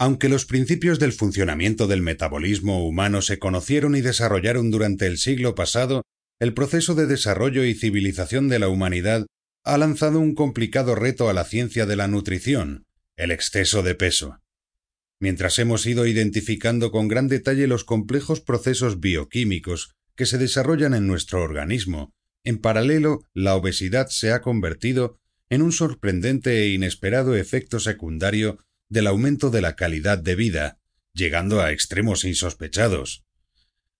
Aunque los principios del funcionamiento del metabolismo humano se conocieron y desarrollaron durante el siglo pasado, el proceso de desarrollo y civilización de la humanidad ha lanzado un complicado reto a la ciencia de la nutrición, el exceso de peso. Mientras hemos ido identificando con gran detalle los complejos procesos bioquímicos que se desarrollan en nuestro organismo, en paralelo la obesidad se ha convertido en un sorprendente e inesperado efecto secundario del aumento de la calidad de vida, llegando a extremos insospechados.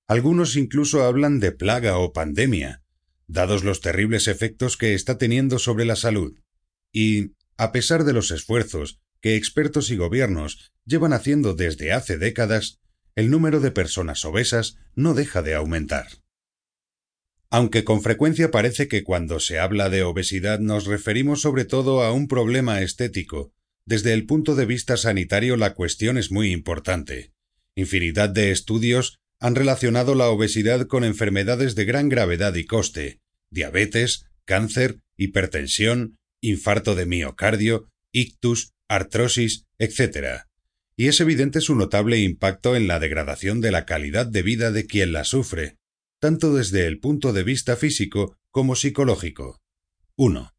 Algunos incluso hablan de plaga o pandemia, dados los terribles efectos que está teniendo sobre la salud. Y, a pesar de los esfuerzos que expertos y gobiernos llevan haciendo desde hace décadas, el número de personas obesas no deja de aumentar. Aunque con frecuencia parece que cuando se habla de obesidad nos referimos sobre todo a un problema estético, desde el punto de vista sanitario la cuestión es muy importante. Infinidad de estudios han relacionado la obesidad con enfermedades de gran gravedad y coste, diabetes, cáncer, hipertensión, infarto de miocardio, ictus, artrosis, etc. Y es evidente su notable impacto en la degradación de la calidad de vida de quien la sufre, tanto desde el punto de vista físico como psicológico. 1.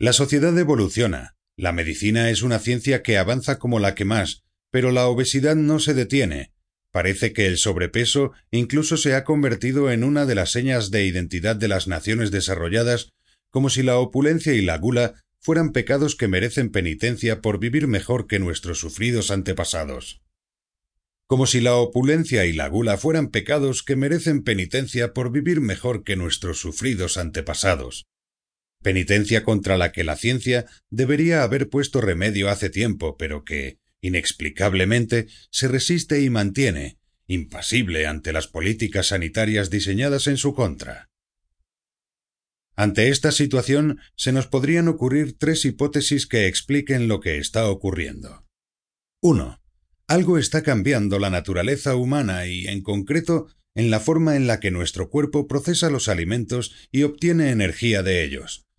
La sociedad evoluciona. La medicina es una ciencia que avanza como la que más, pero la obesidad no se detiene. Parece que el sobrepeso incluso se ha convertido en una de las señas de identidad de las naciones desarrolladas, como si la opulencia y la gula fueran pecados que merecen penitencia por vivir mejor que nuestros sufridos antepasados como si la opulencia y la gula fueran pecados que merecen penitencia por vivir mejor que nuestros sufridos antepasados. Penitencia contra la que la ciencia debería haber puesto remedio hace tiempo, pero que, inexplicablemente, se resiste y mantiene, impasible ante las políticas sanitarias diseñadas en su contra. Ante esta situación se nos podrían ocurrir tres hipótesis que expliquen lo que está ocurriendo. 1. Algo está cambiando la naturaleza humana y, en concreto, en la forma en la que nuestro cuerpo procesa los alimentos y obtiene energía de ellos.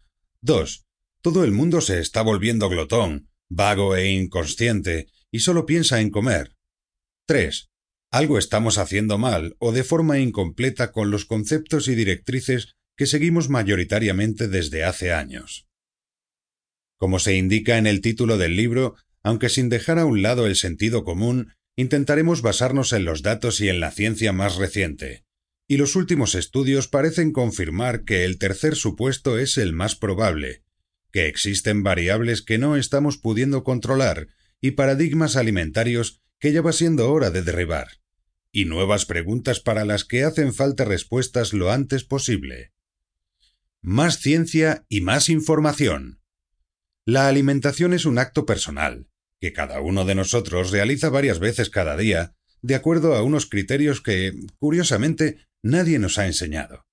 2. Todo el mundo se está volviendo glotón, vago e inconsciente, y solo piensa en comer. 3. Algo estamos haciendo mal o de forma incompleta con los conceptos y directrices que seguimos mayoritariamente desde hace años. Como se indica en el título del libro, aunque sin dejar a un lado el sentido común, intentaremos basarnos en los datos y en la ciencia más reciente. Y los últimos estudios parecen confirmar que el tercer supuesto es el más probable, que existen variables que no estamos pudiendo controlar y paradigmas alimentarios que ya va siendo hora de derribar, y nuevas preguntas para las que hacen falta respuestas lo antes posible. Más ciencia y más información. La alimentación es un acto personal, que cada uno de nosotros realiza varias veces cada día, de acuerdo a unos criterios que, curiosamente, nadie nos ha enseñado.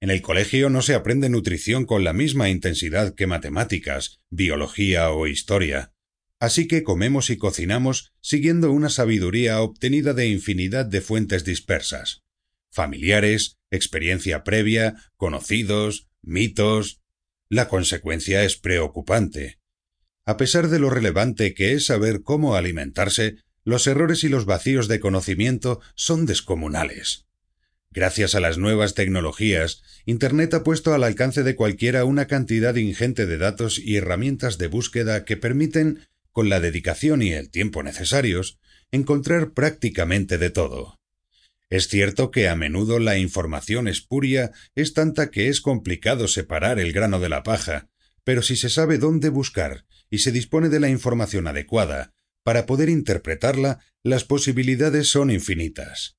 En el colegio no se aprende nutrición con la misma intensidad que matemáticas, biología o historia, así que comemos y cocinamos siguiendo una sabiduría obtenida de infinidad de fuentes dispersas, familiares, experiencia previa, conocidos, mitos. La consecuencia es preocupante. A pesar de lo relevante que es saber cómo alimentarse, los errores y los vacíos de conocimiento son descomunales. Gracias a las nuevas tecnologías, Internet ha puesto al alcance de cualquiera una cantidad ingente de datos y herramientas de búsqueda que permiten, con la dedicación y el tiempo necesarios, encontrar prácticamente de todo. Es cierto que a menudo la información espuria es tanta que es complicado separar el grano de la paja, pero si se sabe dónde buscar y se dispone de la información adecuada para poder interpretarla, las posibilidades son infinitas.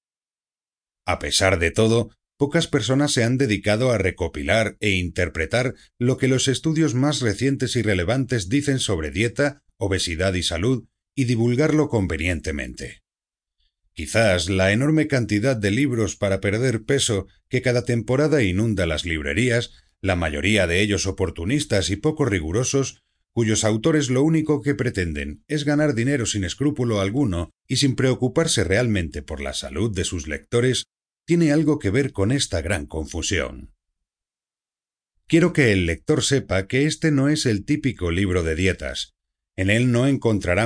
A pesar de todo, pocas personas se han dedicado a recopilar e interpretar lo que los estudios más recientes y relevantes dicen sobre dieta, obesidad y salud y divulgarlo convenientemente. Quizás la enorme cantidad de libros para perder peso que cada temporada inunda las librerías la mayoría de ellos oportunistas y poco rigurosos, cuyos autores lo único que pretenden es ganar dinero sin escrúpulo alguno y sin preocuparse realmente por la salud de sus lectores, tiene algo que ver con esta gran confusión. Quiero que el lector sepa que este no es el típico libro de dietas. En él no encontrará